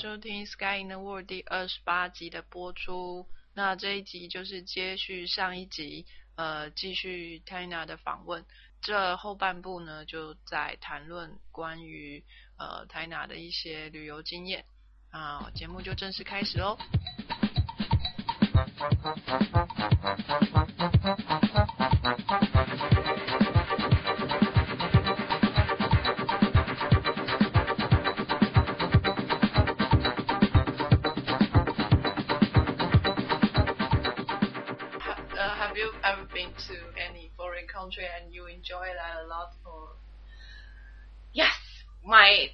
收听《Sky in the World》第二十八集的播出。那这一集就是接续上一集，呃，继续 Tina 的访问。这后半部呢，就在谈论关于呃 Tina 的一些旅游经验。啊，节目就正式开始喽。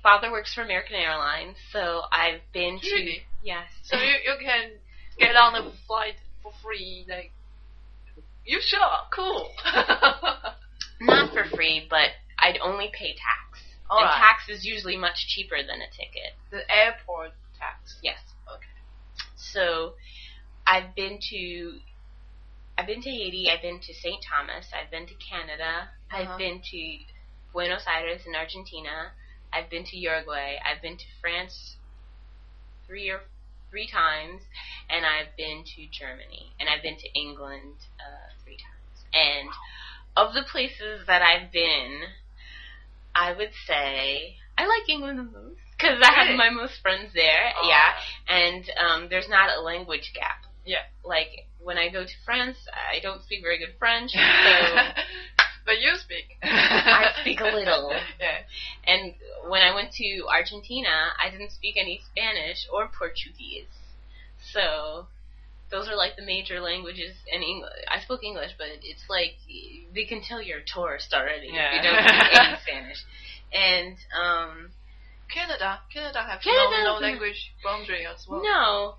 father works for American Airlines, so I've been to yes. so you you can get on the flight for free, like you sure cool. not for free, but I'd only pay tax. All and right. tax is usually much cheaper than a ticket. the airport tax. Yes. Okay. So I've been to I've been to Haiti, I've been to St. Thomas, I've been to Canada, Uh-huh. I've been to Buenos Aires in Argentina, I've been to Uruguay, I've been to France three or three times, and I've been to Germany, and I've been to England uh, three times. And of the places that I've been, I would say I like England the most because I have my most friends there. Yeah, and um, there's not a language gap. Yeah. Like when I go to France, I don't speak very good French, so but you speak. I speak a little. Yeah. And when I went to Argentina, I didn't speak any Spanish or Portuguese. So those are like the major languages. And English, I spoke English, but it's like they can tell you're a tourist already Yeah. if you don't speak any Spanish. And um, Canada, Canada have Canada no, no has- language boundary as well. no,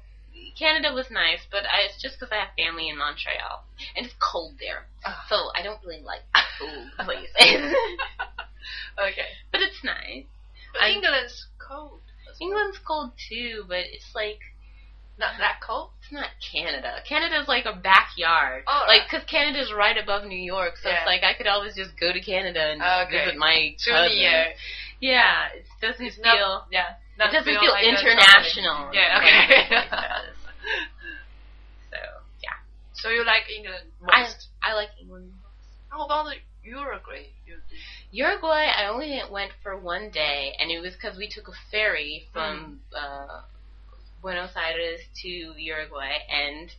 Canada was nice, but I, it's just because I have family in Montreal and it's cold there, Ah. so I don't really like cold places. Okay. but it's nice. But I'm- England's cold. England's cold too, but it's like not that cold. It's not Canada. Canada's like a backyard. Oh, like, because Canada's right above New York, so Yeah. it's like I could always just go to Canada and oh, Okay. visit my cousins. Yeah, it doesn't It's feel. not, yeah. it doesn't feel, like international. Yeah. Okay. so yeah, so you like England I most? I like England. most. How about the Uruguay? You. Uruguay, I only went for one day, and it was because we took a ferry from Mm. uh, Buenos Aires to Uruguay, and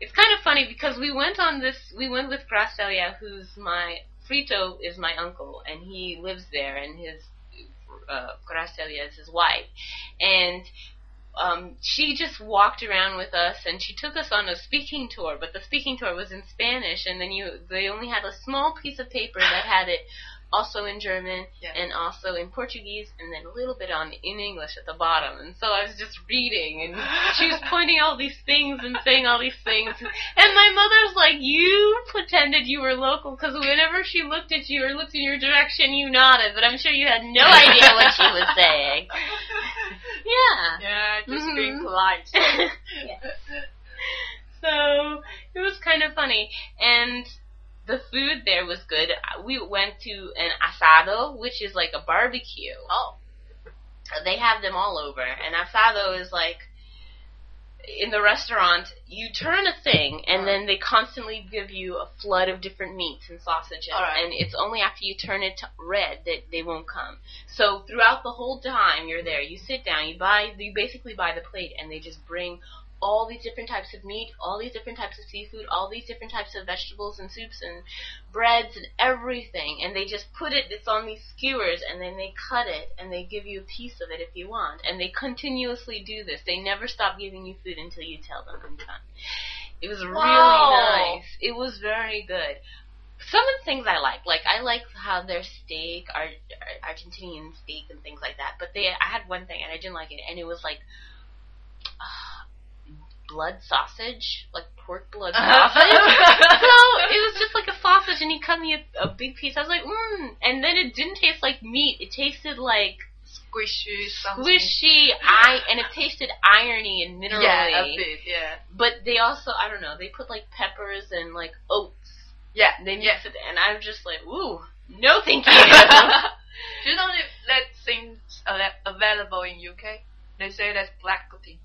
it's kind of funny because we went on this. We went with Gracelia, who's my Frito is my uncle, and he lives there, and his uh, Gracelia is his wife, and. Um, she just walked around with us and she took us on a speaking tour, but the speaking tour was in Spanish and then you they only had a small piece of paper that had it also in German Yeah. and also in Portuguese and then a little bit on in English at the bottom. And so I was just reading and she was pointing out all these things and saying all these things. And my mother's like, you pretended you were local because whenever she looked at you or looked in your direction, you nodded, but I'm sure you had no idea what she was saying. Yeah. Yeah, just being Mhm. polite. Yeah. So it was kind of funny, and the food there was good. We went to an asado, which is like a barbecue. Oh. They have them all over, and asado is like in the restaurant. You turn a thing, and then they constantly give you a flood of different meats and sausages, right. and it's only after you turn it red that they won't come. So throughout the whole time you're there, you sit down, you buy, you basically buy the plate, and they just bring all these different types of meat, all these different types of seafood, all these different types of vegetables and soups and breads and everything, and they just put it. It's on these skewers, and then they cut it, and they give you a piece of it if you want, and they continuously do this. They never stop giving you food until you tell them I'm done. It was Wow. really nice. It was very good. Some of the things I like, like I like how their steak, Ar- Ar- Argentinian steak and things like that. But they, I had one thing and I didn't like it, and it was like uh, blood sausage, like pork blood uh-huh. sausage. so it was just like a sausage, and he cut me a, a big piece. I was like, mmm, and then it didn't taste like meat. It tasted like Squishy, something. squishy, I, and it tasted irony and minerally. Yeah, a bit. Yeah. But they also, I don't know, they put like peppers and like oats. Yeah. They mix yeah. it, and I'm just like, ooh, no, thank you. Do you know if that things available in UK? They say that's black pudding.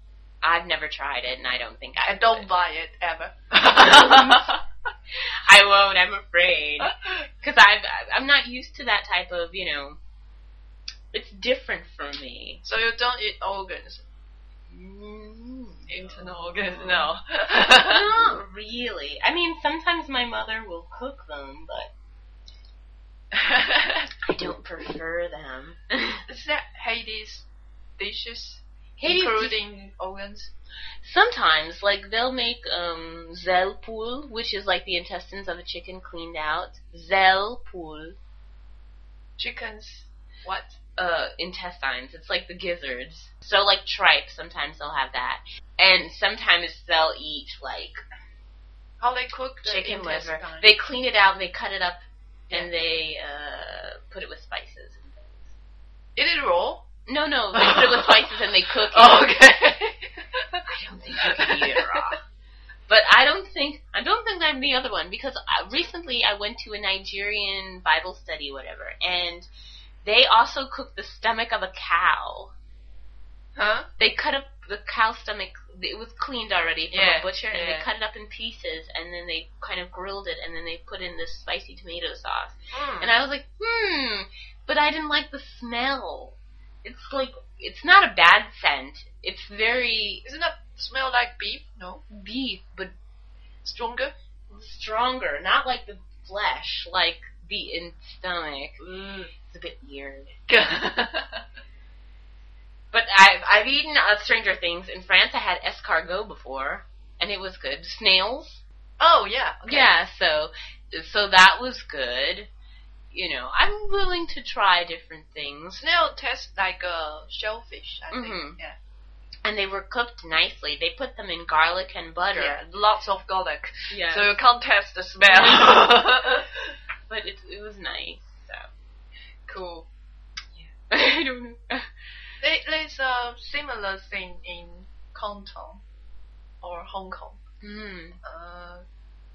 I've never tried it, and I don't think I. And don't would. buy it ever. I won't. I'm afraid because I've I'm not used to that type of you know. It's different for me. so you don't eat organs, Mm, internal organs, no. Not really. I mean, sometimes my mother will cook them, but I don't prefer them. Is that Haiti's dishes, Haiti's- including organs? Sometimes, like they'll make um zelpool, which is like the intestines of a chicken cleaned out. Zelpool, Chickens, what? uh, intestines. It's like the gizzards. So like tripe, sometimes they'll have that, and sometimes they'll eat like How they cook the chicken liver. They clean it out, and they cut it up, Yeah. and they uh put it with spices. and things. Eat it raw? No, no, they put it with spices and they cook it. Oh, okay. I don't think you can eat it raw. But I don't think I don't think I'm the other one because uh, recently I went to a Nigerian Bible study, whatever, and they also cooked the stomach of a cow. huh? They cut up the cow stomach. It was cleaned already from Yeah, a butcher, and yeah. they cut it up in pieces, and then they kind of grilled it, and then they put in this spicy tomato sauce. Mm. And I was like, hmm, but I didn't like the smell. It's like it's not a bad scent. It's very Isn't that smell like beef? No. beef, but Stronger? stronger, not like the flesh, like the in stomach. It's a bit weird. But I've I've eaten uh, Stranger Things in France. I had escargot before, and it was good. Snails, oh, yeah. okay. yeah. So so that was good. You know, I'm willing to try different things. They'll tastes like a shellfish, I think. Mhm. Yeah. And they were cooked nicely. They put them in garlic and butter. Yeah, lots of garlic. Yeah. So you can't taste the smell. but it it was nice. So cool. Yeah. I don't know. There, there's a similar thing in Canton or Hong Kong. Mm. Uh,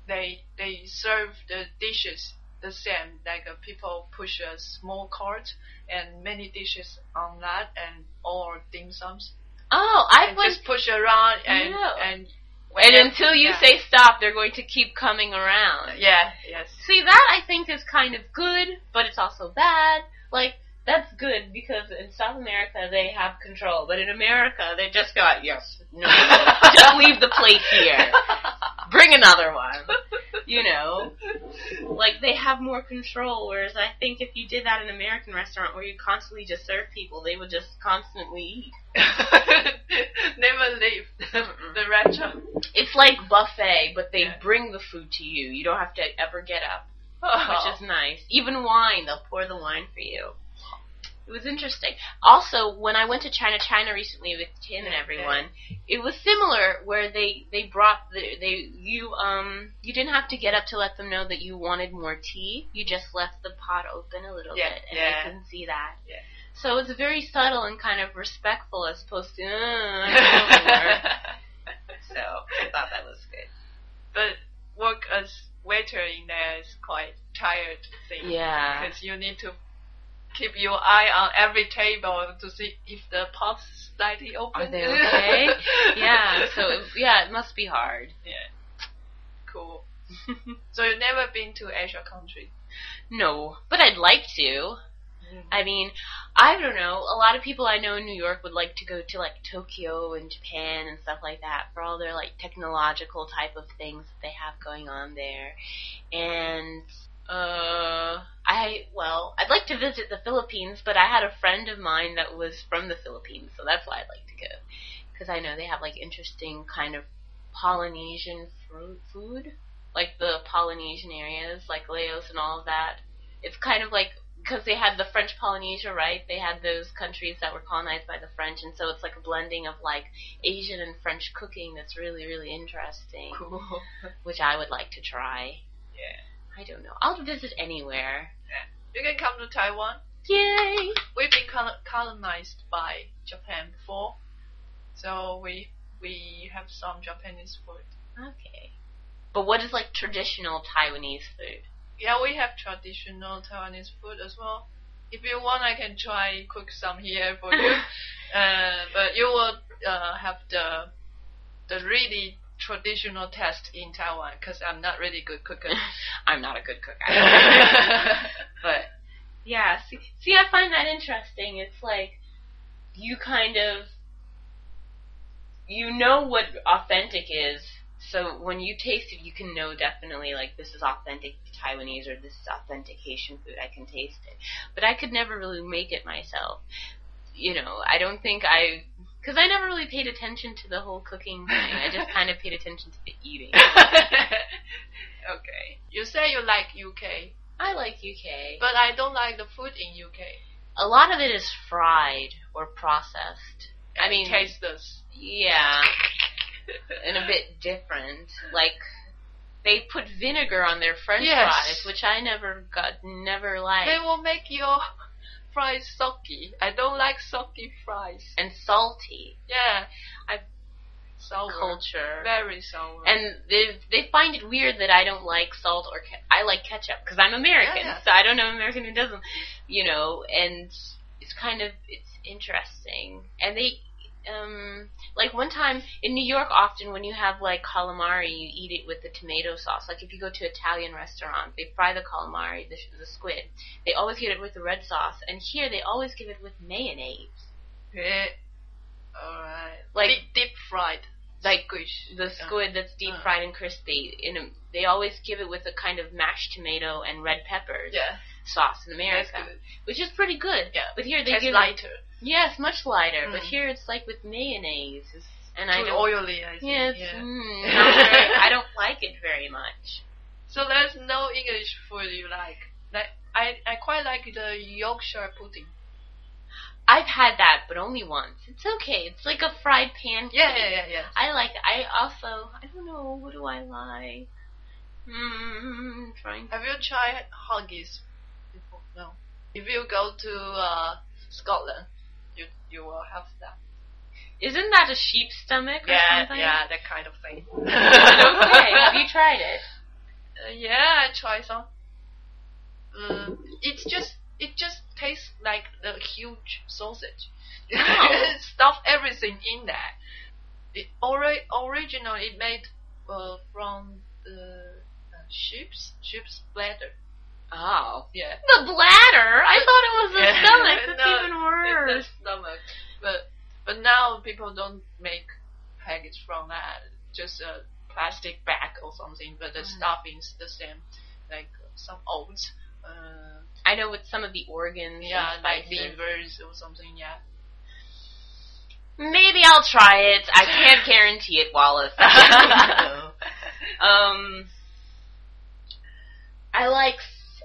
they they serve the dishes the same. Like uh, people push a small cart and many dishes on that, and all dim sums. Oh, I went just push around and and and until you yeah. say stop, they're going to keep coming around. yeah yes See, that I think is kind of good, but it's also bad. Like, that's good because in South America they have control, but in America they just go, yes, no, just leave the plate here. Bring another one. You know? Like, they have more control, whereas I think if you did that in an American restaurant where you constantly just serve people, they would just constantly eat. Never leave the restaurant. It's like buffet, but they Yeah. bring the food to you. You don't have to ever get up. Oh. which is nice. Even wine, they'll pour the wine for you. It was interesting. Also, when I went to China, China recently with Tim and everyone, it was similar where they they brought the they you um you didn't have to get up to let them know that you wanted more tea. You just left the pot open a little Yeah, bit, and yeah. they couldn't see that. Yeah. So it's very subtle and kind of respectful as opposed to. Uh, I want more." so I thought that was good. but work as waiter in there is quite tired thing. Yeah. Because you need to keep your eye on every table to see if the pot's slightly open. Are they okay? yeah. So yeah, it must be hard. yeah. Cool. So you've never been to Asia country? No, but I'd like to. Mm-hmm. I mean, I don't know. A lot of people I know in New York would like to go to like Tokyo and Japan and stuff like that for all their like technological type of things that they have going on there. And uh I well, I'd like to visit the Philippines, but I had a friend of mine that was from the Philippines, so that's why I'd like to go because I know they have like interesting kind of Polynesian fruit food, like the Polynesian areas, like Laos and all of that. It's kind of like because they had the French Polynesia, right? They had those countries that were colonized by the French, and so it's like a blending of like Asian and French cooking that's really, really interesting, Cool. which I would like to try. Yeah. I don't know. I'll visit anywhere. You can come to Taiwan. Yay! We've been col- colonized by Japan before, so we we have some Japanese food. Okay. But what is like traditional Taiwanese food? Yeah, we have traditional Taiwanese food as well. if you want, I can try cook some here for you. uh, but you will uh, have the the really traditional test in Taiwan because I'm not really good cooker. I'm not a good cook. but yeah, see, see, I find that interesting. It's like you kind of you know what authentic is. So when you taste it, you can know definitely like this is authentic Taiwanese or this is authentic Haitian food. I can taste it, but I could never really make it myself. You know, I don't think I because I never really paid attention to the whole cooking thing. I just kind of paid attention to the eating. okay. You say you like UK, I like UK, but I don't like the food in UK. a lot of it is fried or processed. I mean, tasteless. yeah, and a bit different. Like they put vinegar on their French Yes. fries, which I never got, never liked, They will make your fries soggy. I don't like soggy fries. and salty Yeah, I- sour. culture. Very sour. And they they find it weird that I don't like salt or ke- I like ketchup because I'm American, Yeah. so I don't know an American who doesn't, you know. And it's kind of it's interesting. And they um like one time in New York, often when you have like calamari, you eat it with the tomato sauce. Like if you go to Italian restaurant, they fry the calamari, the, the squid. They always get it with the red sauce, and here they always give it with mayonnaise. yeah. Alright. Like- deep, deep fried. Like Squish. the squid that's deep Uh. fried and crispy. In a, they always give it with a kind of mashed tomato and red peppers Yeah. sauce in America, which is pretty good. Yeah. But here they Tastes give lighter. It yes, much lighter. But Mm. here it's like with mayonnaise, and I don't. oily, I think. Yeah, it's, yeah. Mm, very, I don't like it very much. So there's no English food you like. Like I, I quite like the Yorkshire pudding. I've had that, but only once. It's okay. It's like a fried pancake. Yeah, yeah, yeah, yeah. I like. I also. I don't know. What do I like? Hmm. Trying. Have you tried haggis before? No. If you go to uh, Scotland, you you will have that. Isn't that a sheep stomach or Yeah, something? yeah, that kind of thing. okay. Have you tried it? Uh, yeah, I tried some. Uh, it's just it just tastes like a huge sausage. Oh. Stuff everything in there. It ori- original it made uh, from the uh, sheep's sheep's bladder. Oh. Yeah. The bladder? I thought it was the stomach. That's No, even worse. It's the stomach. But but now people don't make package from that. Just a plastic bag or something. But the Mm. stuffing's the same, like some oats. Uh, I know with some of the organs. yeah, like livers or something. Yeah. Maybe I'll try it. I can't guarantee it, Wallace. um, I like.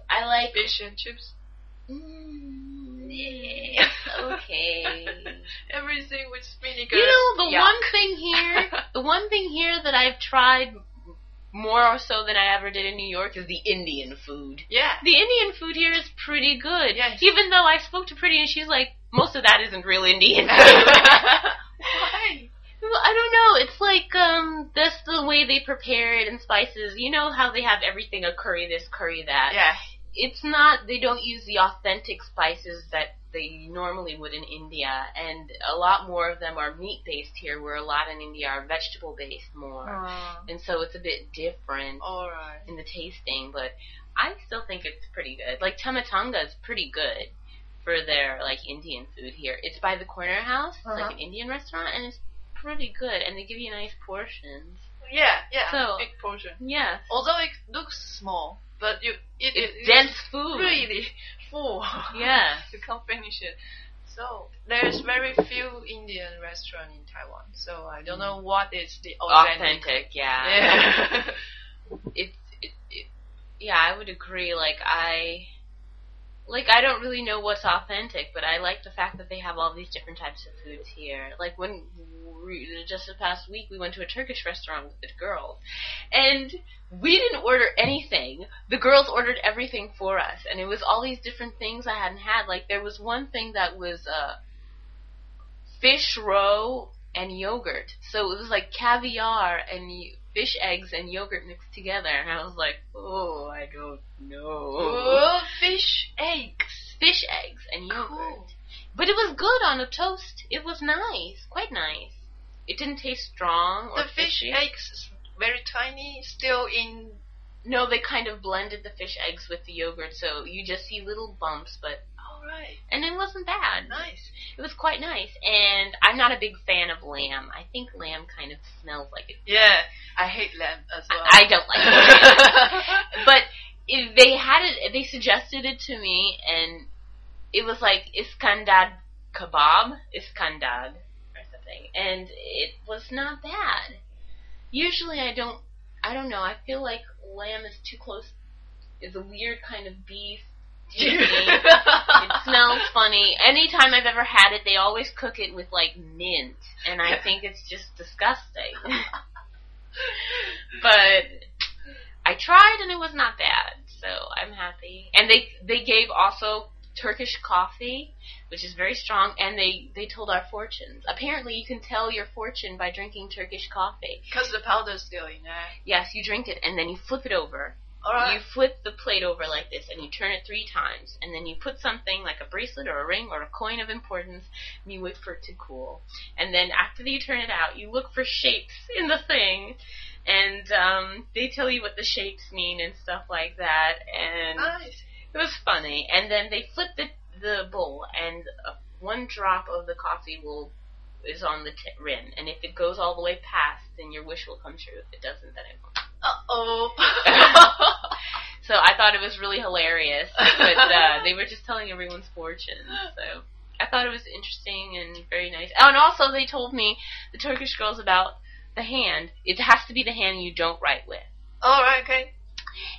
I like. Fish and chips. Mm, yeah, okay. Everything with vinegar. You know, the Yuck. one thing here, the one thing here that I've tried more so than I ever did in New York is the Indian food. Yeah. The Indian food here is pretty good. Yes. Even though I spoke to Preeti and she's like, most of that isn't real Indian. Why? Well, I don't know. It's like um, that's the way they prepare it and spices. You know how they have everything a curry this, curry that. Yeah. It's not. They don't use the authentic spices that they normally would in India, and a lot more of them are meat based here, where a lot in India are vegetable based more, Uh, and so it's a bit different all right. in the tasting. But I still think it's pretty good. Like Tamatanga is pretty good for their like Indian food here. It's by the corner house. Uh-huh. like an Indian restaurant, and it's pretty good. And they give you nice portions. Yeah, yeah. So- big portion. Yeah. Although it looks small, but you it, it's it, dense food. really full. Yeah, you can't finish it. So there's very few Indian restaurant in Taiwan. So I don't know what is the authentic. Authentic, yeah. Yeah. it's it, it, yeah, I would agree. Like I, like I don't really know what's authentic, but I like the fact that they have all these different types of foods here. Like when just the past week we went to a Turkish restaurant with the girls, and we didn't order anything. The girls ordered everything for us, and it was all these different things I hadn't had. Like there was one thing that was uh, fish roe and yogurt. So it was like caviar and y- fish eggs and yogurt mixed together. And I was like, oh, I don't know. oh, fish eggs. fish eggs and yogurt. Cool. But it was good on a toast. It was nice, quite nice. It didn't taste strong or The fish fishy. eggs is very tiny, still in. No, they kind of blended the fish eggs with the yogurt, so you just see little bumps, but All right, and it wasn't bad. nice. It was quite nice. And I'm not a big fan of lamb. I think lamb kind of smells like it. Yeah, I hate lamb as well. I don't like it. but if they had it, they suggested it to me, and it was like iskandar kebab, iskandar or something, and it was not bad. Usually, I don't, I don't know. I feel like lamb is too close. Is a weird kind of beef. it smells funny. Anytime I've ever had it, they always cook it with like mint, and I think it's just disgusting. but I tried and it was not bad, so I'm happy. And they they gave also Turkish coffee, which is very strong, and they they told our fortunes. Apparently, you can tell your fortune by drinking Turkish coffee. Because the powder's still in there. Yes, you drink it and then you flip it over. All You flip the plate over like this and you turn it three times, and then you put something like a bracelet or a ring or a coin of importance, and you wait for it to cool. And then after you turn it out, you look for shapes in the thing, and um, they tell you what the shapes mean and stuff like that. And Nice. It was funny. And then they flip the the bowl, and uh, one drop of the coffee will is on the t- rim, and if it goes all the way past, then your wish will come true. If it doesn't, then it won't. Uh oh. So I thought it was really hilarious, but uh, they were just telling everyone's fortunes. So I thought it was interesting and very nice. Oh, and also they told me the Turkish girls about the hand. It has to be the hand you don't write with, All right. Okay.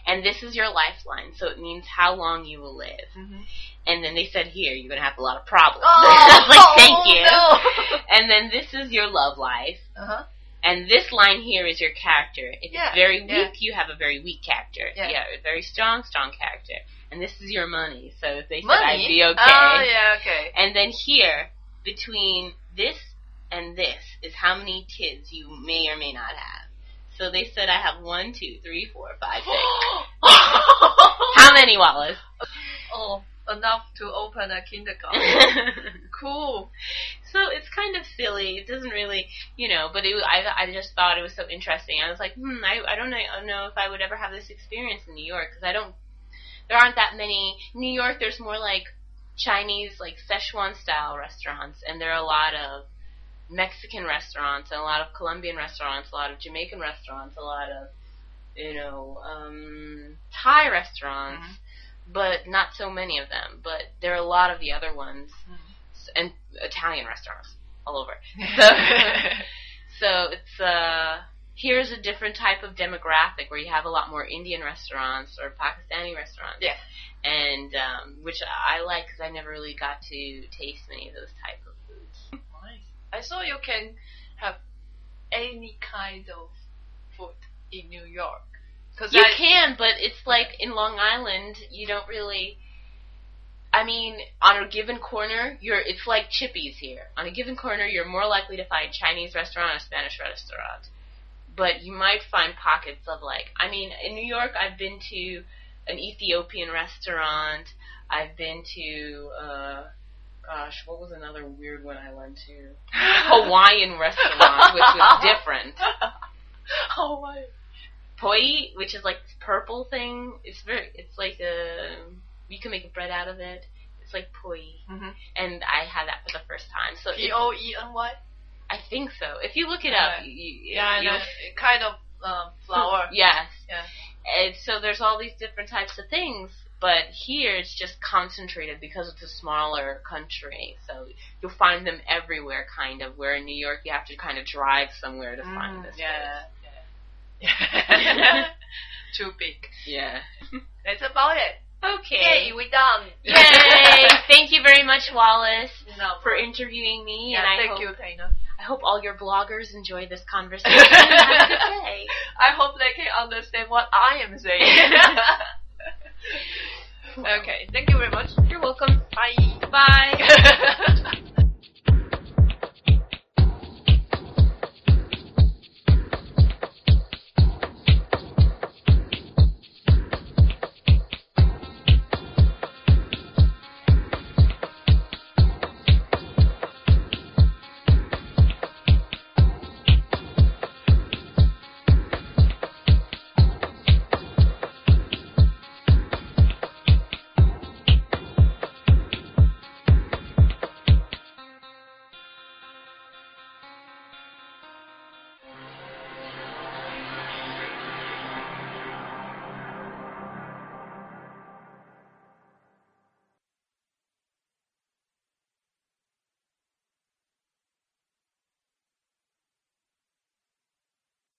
And this is your lifeline. So it means how long you will live. Mm-hmm. And then they said, "Here, you're gonna have a lot of problems." Oh, I was like, "Thank you." No. And then this is your love life. Uh huh. And this line here is your character. If Yeah, it's very weak, yeah. you have a very weak character. Yeah. a very strong, strong character. And this is your money. So if they said I'd be okay. Oh yeah. Okay. And then here, between this and this, is how many kids you may or may not have. So they said I have one, two, three, four, five, six. how many, Wallace? oh, enough to open a kindergarten. cool. So it's kind of silly. It doesn't really, you know, but it, I, I just thought it was so interesting. I was like, hmm, I, I don't know, I don't know if I would ever have this experience in New York because I don't. There aren't that many. New York, there's more like Chinese, like Szechuan style restaurants, and there are a lot of Mexican restaurants and a lot of Colombian restaurants, a lot of Jamaican restaurants, a lot of, you know, um, Thai restaurants, but not so many of them. But there are a lot of the other ones and Italian restaurants all over. So, so it's uh here's a different type of demographic where you have a lot more Indian restaurants or Pakistani restaurants. Yeah. And um, which I like because I never really got to taste many of those type of foods. Nice. I saw you can have any kind of food in New York. Cause You I, can, but it's like in Long Island, you don't really. I mean, on a given corner, you're it's like Chippies here. On a given corner, you're more likely to find Chinese restaurant or Spanish restaurant. But you might find pockets of like, I mean, in New York, I've been to an Ethiopian restaurant. I've been to, uh, gosh, what was another weird one I went to? Hawaiian restaurant, which was different. my. poi, which is like this purple thing. It's very, it's like a, you can make bread out of it. It's like poi, Mm-hmm. and I had that for the first time. So P O E N Y. I think so. If you look it up, Yeah. you, you, Yeah, I you'll- know. Kind of um, flower. Yes. Yeah. And so there's all these different types of things, but here it's just concentrated because it's a smaller country. So you'll find them everywhere, kind of. Where in New York you have to kind of drive somewhere to find Mm, this. yeah. Yeah. Too big. Yeah. That's about it. Okay. Yay, we done. Yay! Thank you very much, Wallace, No, for interviewing me, yeah, and I thank hope you, Taina. I hope all your bloggers enjoy this conversation. Have a good day. I hope they can understand what I am saying. Okay, thank you very much. You're welcome. Bye. Bye.